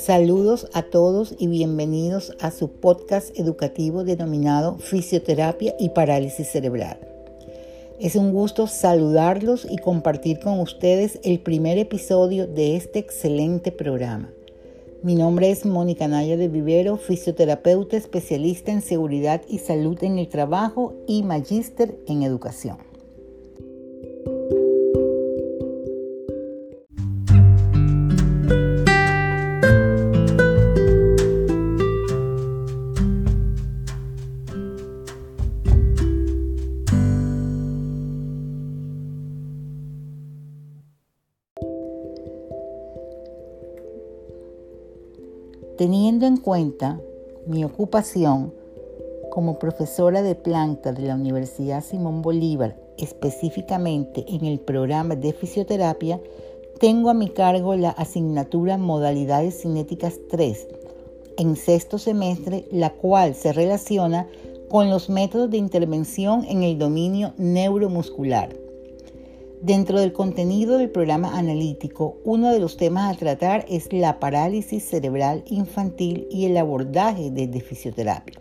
Saludos a todos y bienvenidos a su podcast educativo denominado Fisioterapia y Parálisis Cerebral. Es un gusto saludarlos y compartir con ustedes el primer episodio de este excelente programa. Mi nombre es Mónica Naya de Vivero, fisioterapeuta especialista en seguridad y salud en el trabajo y magíster en educación. Teniendo en cuenta mi ocupación como profesora de planta de la Universidad Simón Bolívar, específicamente en el programa de fisioterapia, tengo a mi cargo la asignatura Modalidades Cinéticas 3 en sexto semestre, la cual se relaciona con los métodos de intervención en el dominio neuromuscular. Dentro del contenido del programa analítico, uno de los temas a tratar es la parálisis cerebral infantil y el abordaje desde fisioterapia.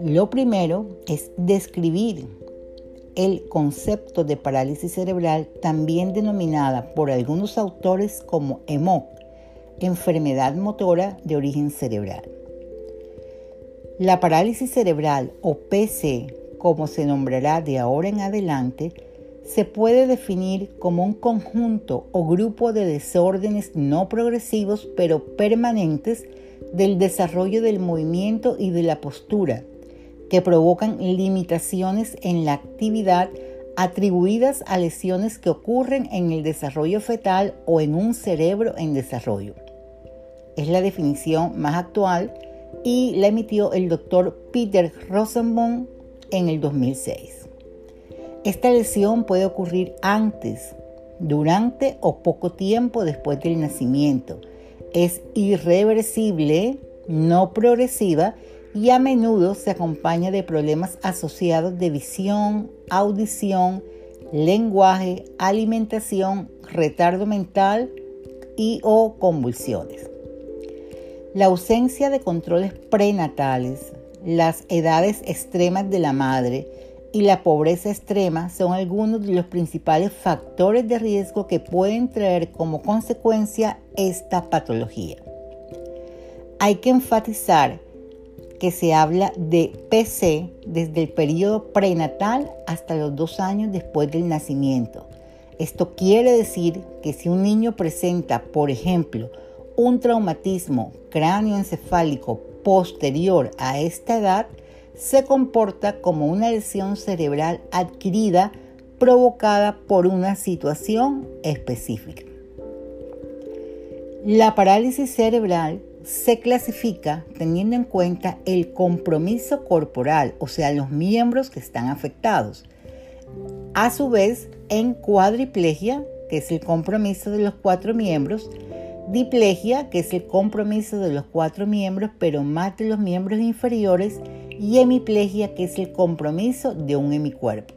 Lo primero es describir el concepto de parálisis cerebral, también denominada por algunos autores como EMOC, enfermedad motora de origen cerebral. La parálisis cerebral o PC, como se nombrará de ahora en adelante, se puede definir como un conjunto o grupo de desórdenes no progresivos pero permanentes del desarrollo del movimiento y de la postura, que provocan limitaciones en la actividad atribuidas a lesiones que ocurren en el desarrollo fetal o en un cerebro en desarrollo. Es la definición más actual y la emitió el doctor Peter Rosenbaum en el 2006. Esta lesión puede ocurrir antes, durante o poco tiempo después del nacimiento. Es irreversible, no progresiva y a menudo se acompaña de problemas asociados de visión, audición, lenguaje, alimentación, retardo mental y o convulsiones. La ausencia de controles prenatales, las edades extremas de la madre y la pobreza extrema son algunos de los principales factores de riesgo que pueden traer como consecuencia esta patología. Hay que enfatizar que se habla de PC desde el periodo prenatal hasta los dos años después del nacimiento. Esto quiere decir que si un niño presenta, por ejemplo, un traumatismo cráneoencefálico posterior a esta edad, se comporta como una lesión cerebral adquirida provocada por una situación específica. La parálisis cerebral se clasifica teniendo en cuenta el compromiso corporal, o sea, los miembros que están afectados. A su vez, en cuadriplegia, que es el compromiso de los cuatro miembros, diplegia, que es el compromiso de los cuatro miembros, pero más de los miembros inferiores, y hemiplegia, que es el compromiso de un hemicuerpo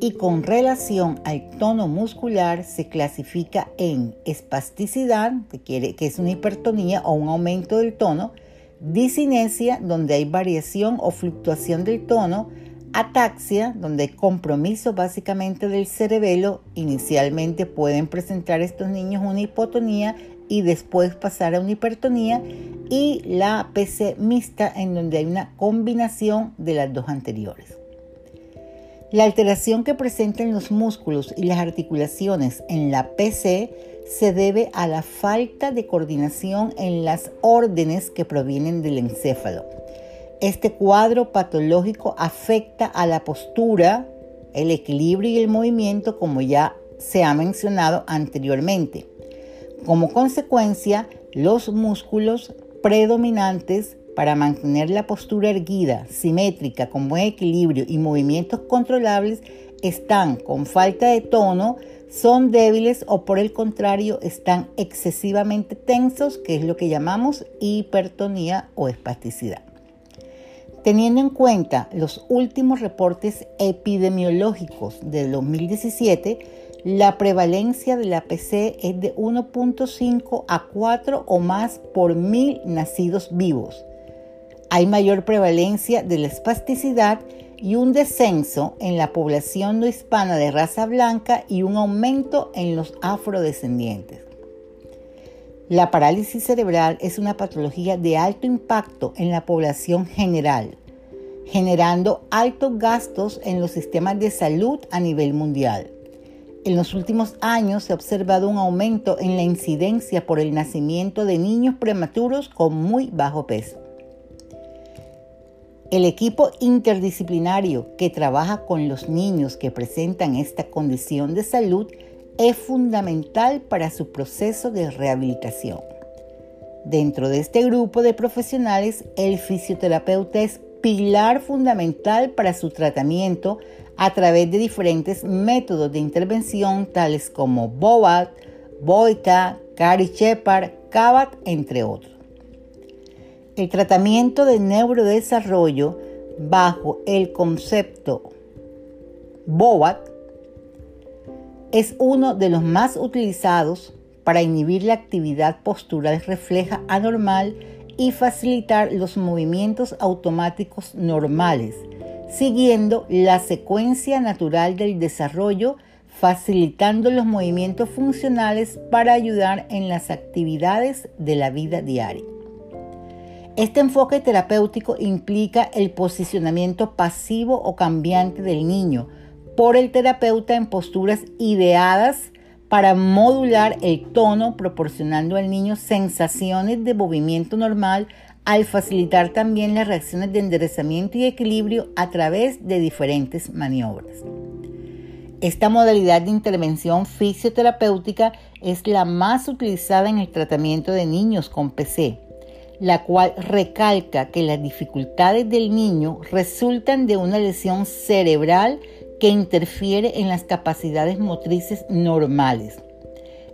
y con relación al tono muscular se clasifica en espasticidad, que, que es una hipertonía o un aumento del tono, disinesia, donde hay variación o fluctuación del tono, ataxia, donde hay compromiso básicamente del cerebelo. Inicialmente pueden presentar estos niños una hipotonía y después pasar a una hipertonía, y la PC mixta, en donde hay una combinación de las dos anteriores. La alteración que presentan los músculos y las articulaciones en la PC se debe a la falta de coordinación en las órdenes que provienen del encéfalo. Este cuadro patológico afecta a la postura, el equilibrio y el movimiento como ya se ha mencionado anteriormente. Como consecuencia, los músculos predominantes para mantener la postura erguida, simétrica, con buen equilibrio y movimientos controlables están con falta de tono, son débiles o por el contrario están excesivamente tensos, que es lo que llamamos hipertonía o espasticidad. Teniendo en cuenta los últimos reportes epidemiológicos de 2017, la prevalencia de la PC es de 1.5 a 4 o más por mil nacidos vivos. Hay mayor prevalencia de la espasticidad y un descenso en la población no hispana de raza blanca y un aumento en los afrodescendientes. La parálisis cerebral es una patología de alto impacto en la población general, generando altos gastos en los sistemas de salud a nivel mundial. En los últimos años se ha observado un aumento en la incidencia por el nacimiento de niños prematuros con muy bajo peso. El equipo interdisciplinario que trabaja con los niños que presentan esta condición de salud es fundamental para su proceso de rehabilitación. Dentro de este grupo de profesionales, el fisioterapeuta es pilar fundamental para su tratamiento a través de diferentes métodos de intervención tales como BOAT, Boita, Cari Shepard, CABAT, entre otros. El tratamiento de neurodesarrollo bajo el concepto BOAT es uno de los más utilizados para inhibir la actividad postural refleja anormal y facilitar los movimientos automáticos normales, siguiendo la secuencia natural del desarrollo, facilitando los movimientos funcionales para ayudar en las actividades de la vida diaria. Este enfoque terapéutico implica el posicionamiento pasivo o cambiante del niño por el terapeuta en posturas ideadas para modular el tono, proporcionando al niño sensaciones de movimiento normal al facilitar también las reacciones de enderezamiento y equilibrio a través de diferentes maniobras. Esta modalidad de intervención fisioterapéutica es la más utilizada en el tratamiento de niños con PC la cual recalca que las dificultades del niño resultan de una lesión cerebral que interfiere en las capacidades motrices normales,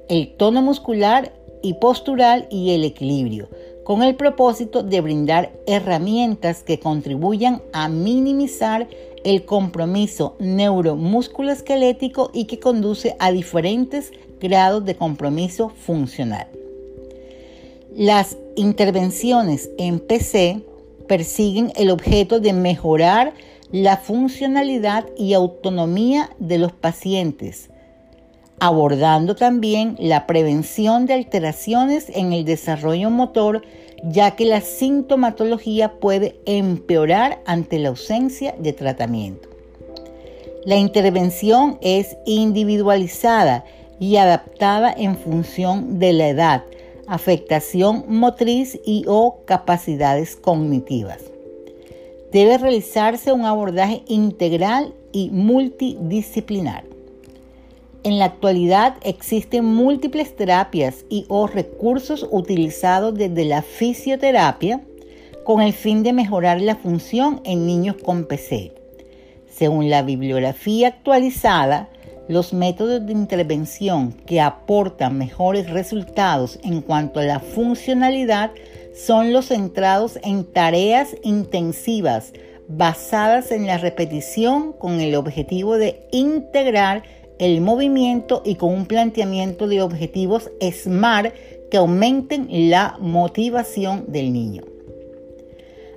el tono muscular y postural y el equilibrio, con el propósito de brindar herramientas que contribuyan a minimizar el compromiso neuromusculoesquelético y que conduce a diferentes grados de compromiso funcional. Las intervenciones en PC persiguen el objeto de mejorar la funcionalidad y autonomía de los pacientes, abordando también la prevención de alteraciones en el desarrollo motor, ya que la sintomatología puede empeorar ante la ausencia de tratamiento. La intervención es individualizada y adaptada en función de la edad, afectación motriz y o capacidades cognitivas. Debe realizarse un abordaje integral y multidisciplinar. En la actualidad existen múltiples terapias y o recursos utilizados desde la fisioterapia con el fin de mejorar la función en niños con PC. Según la bibliografía actualizada, los métodos de intervención que aportan mejores resultados en cuanto a la funcionalidad son los centrados en tareas intensivas basadas en la repetición con el objetivo de integrar el movimiento y con un planteamiento de objetivos SMART que aumenten la motivación del niño.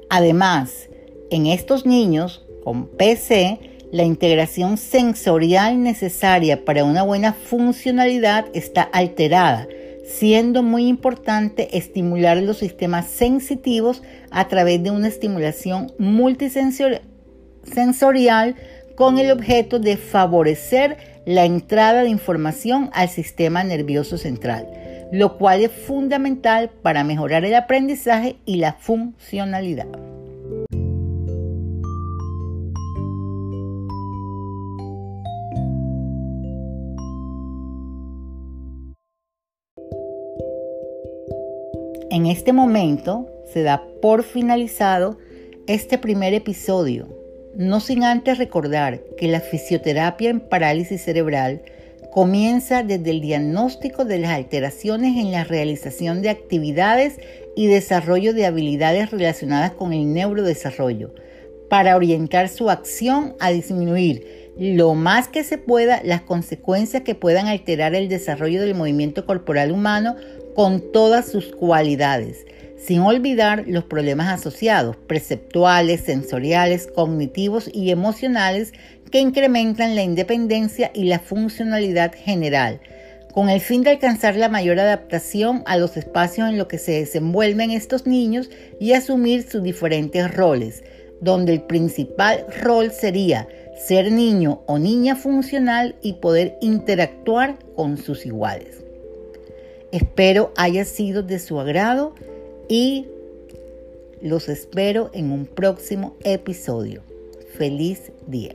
Además, en estos niños con PC, la integración sensorial necesaria para una buena funcionalidad está alterada, siendo muy importante estimular los sistemas sensitivos a través de una estimulación multisensorial con el objeto de favorecer la entrada de información al sistema nervioso central, lo cual es fundamental para mejorar el aprendizaje y la funcionalidad. En este momento se da por finalizado este primer episodio, no sin antes recordar que la fisioterapia en parálisis cerebral comienza desde el diagnóstico de las alteraciones en la realización de actividades y desarrollo de habilidades relacionadas con el neurodesarrollo, para orientar su acción a disminuir lo más que se pueda las consecuencias que puedan alterar el desarrollo del movimiento corporal humano con todas sus cualidades, sin olvidar los problemas asociados, perceptuales, sensoriales, cognitivos y emocionales que incrementan la independencia y la funcionalidad general, con el fin de alcanzar la mayor adaptación a los espacios en los que se desenvuelven estos niños y asumir sus diferentes roles, donde el principal rol sería ser niño o niña funcional y poder interactuar con sus iguales. Espero haya sido de su agrado y los espero en un próximo episodio. Feliz día.